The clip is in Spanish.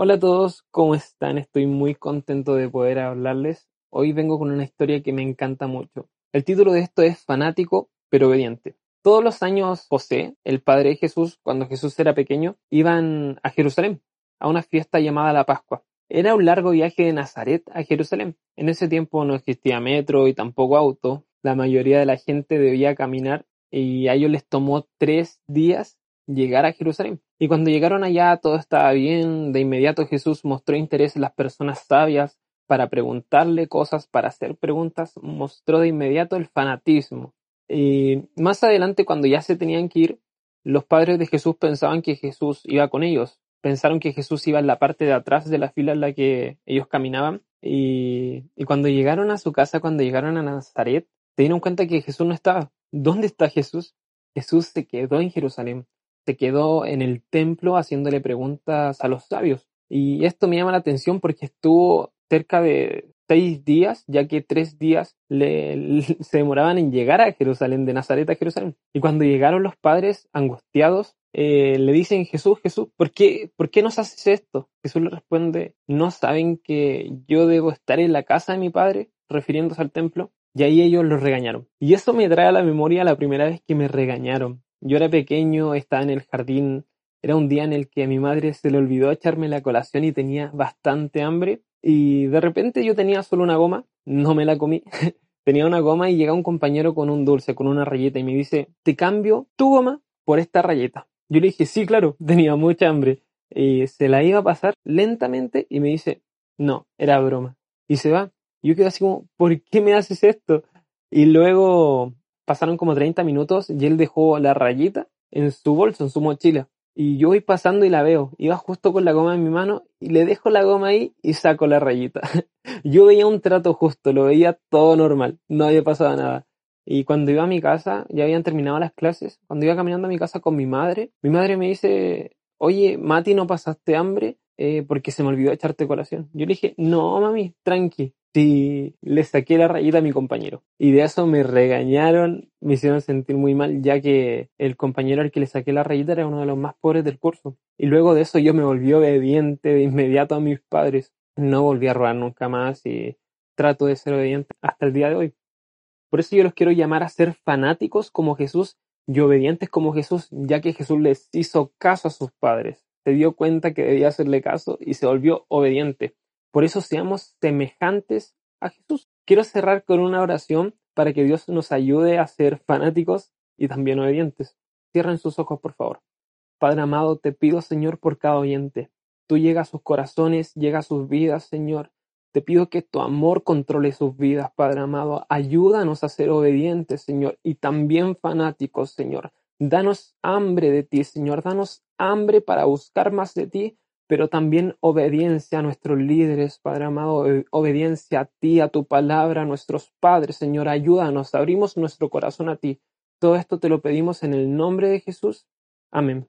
Hola a todos, ¿cómo están? Estoy muy contento de poder hablarles. Hoy vengo con una historia que me encanta mucho. El título de esto es Fanático pero obediente. Todos los años José, el padre de Jesús, cuando Jesús era pequeño, iban a Jerusalén, a una fiesta llamada la Pascua. Era un largo viaje de Nazaret a Jerusalén. En ese tiempo no existía metro y tampoco auto. La mayoría de la gente debía caminar y a ellos les tomó tres días llegar a Jerusalén. Y cuando llegaron allá todo estaba bien. De inmediato Jesús mostró interés en las personas sabias para preguntarle cosas, para hacer preguntas. Mostró de inmediato el fanatismo. Y más adelante, cuando ya se tenían que ir, los padres de Jesús pensaban que Jesús iba con ellos. Pensaron que Jesús iba en la parte de atrás de la fila en la que ellos caminaban. Y, y cuando llegaron a su casa, cuando llegaron a Nazaret, se dieron cuenta que Jesús no estaba. ¿Dónde está Jesús? Jesús se quedó en Jerusalén, se quedó en el templo haciéndole preguntas a los sabios. Y esto me llama la atención porque estuvo cerca de seis días, ya que tres días le, se demoraban en llegar a Jerusalén, de Nazaret a Jerusalén. Y cuando llegaron los padres angustiados, eh, le dicen, Jesús, Jesús, ¿por qué, ¿por qué nos haces esto? Jesús le responde, ¿no saben que yo debo estar en la casa de mi padre? refiriéndose al templo. Y ahí ellos los regañaron. Y eso me trae a la memoria la primera vez que me regañaron. Yo era pequeño, estaba en el jardín, era un día en el que a mi madre se le olvidó echarme la colación y tenía bastante hambre. Y de repente yo tenía solo una goma, no me la comí. tenía una goma y llega un compañero con un dulce, con una rayeta y me dice, te cambio tu goma por esta rayeta. Yo le dije, sí, claro, tenía mucha hambre. Y se la iba a pasar lentamente y me dice, no, era broma. Y se va. Yo quedé así como, ¿por qué me haces esto? Y luego pasaron como 30 minutos y él dejó la rayita en su bolso, en su mochila. Y yo voy pasando y la veo. Iba justo con la goma en mi mano y le dejo la goma ahí y saco la rayita. yo veía un trato justo, lo veía todo normal, no había pasado nada. Y cuando iba a mi casa, ya habían terminado las clases, cuando iba caminando a mi casa con mi madre, mi madre me dice, oye, Mati, ¿no pasaste hambre? Eh, porque se me olvidó echarte colación. Yo le dije, no, mami, tranqui, si le saqué la rayita a mi compañero. Y de eso me regañaron, me hicieron sentir muy mal, ya que el compañero al que le saqué la rayita era uno de los más pobres del curso. Y luego de eso yo me volví obediente de inmediato a mis padres. No volví a robar nunca más y trato de ser obediente hasta el día de hoy. Por eso yo los quiero llamar a ser fanáticos como Jesús y obedientes como Jesús, ya que Jesús les hizo caso a sus padres. Se dio cuenta que debía hacerle caso y se volvió obediente. Por eso seamos semejantes a Jesús. Quiero cerrar con una oración para que Dios nos ayude a ser fanáticos y también obedientes. Cierren sus ojos, por favor. Padre amado, te pido, Señor, por cada oyente. Tú llegas a sus corazones, llega a sus vidas, Señor. Te pido que tu amor controle sus vidas, Padre amado. Ayúdanos a ser obedientes, Señor, y también fanáticos, Señor. Danos hambre de ti, Señor. Danos hambre para buscar más de ti pero también obediencia a nuestros líderes, Padre amado, obediencia a ti, a tu palabra, a nuestros padres, Señor, ayúdanos, abrimos nuestro corazón a ti. Todo esto te lo pedimos en el nombre de Jesús. Amén.